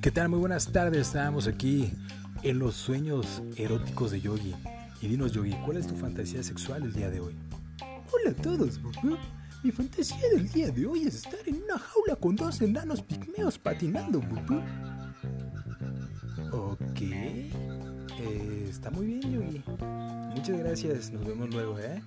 ¿Qué tal? Muy buenas tardes. Estamos aquí en los sueños eróticos de Yogi. Y dinos, Yogi, ¿cuál es tu fantasía sexual el día de hoy? Hola a todos, papá. Mi fantasía del día de hoy es estar en una jaula con dos enanos pigmeos patinando, papá. Ok. Eh, está muy bien, Yogi. Muchas gracias. Nos vemos luego, ¿eh?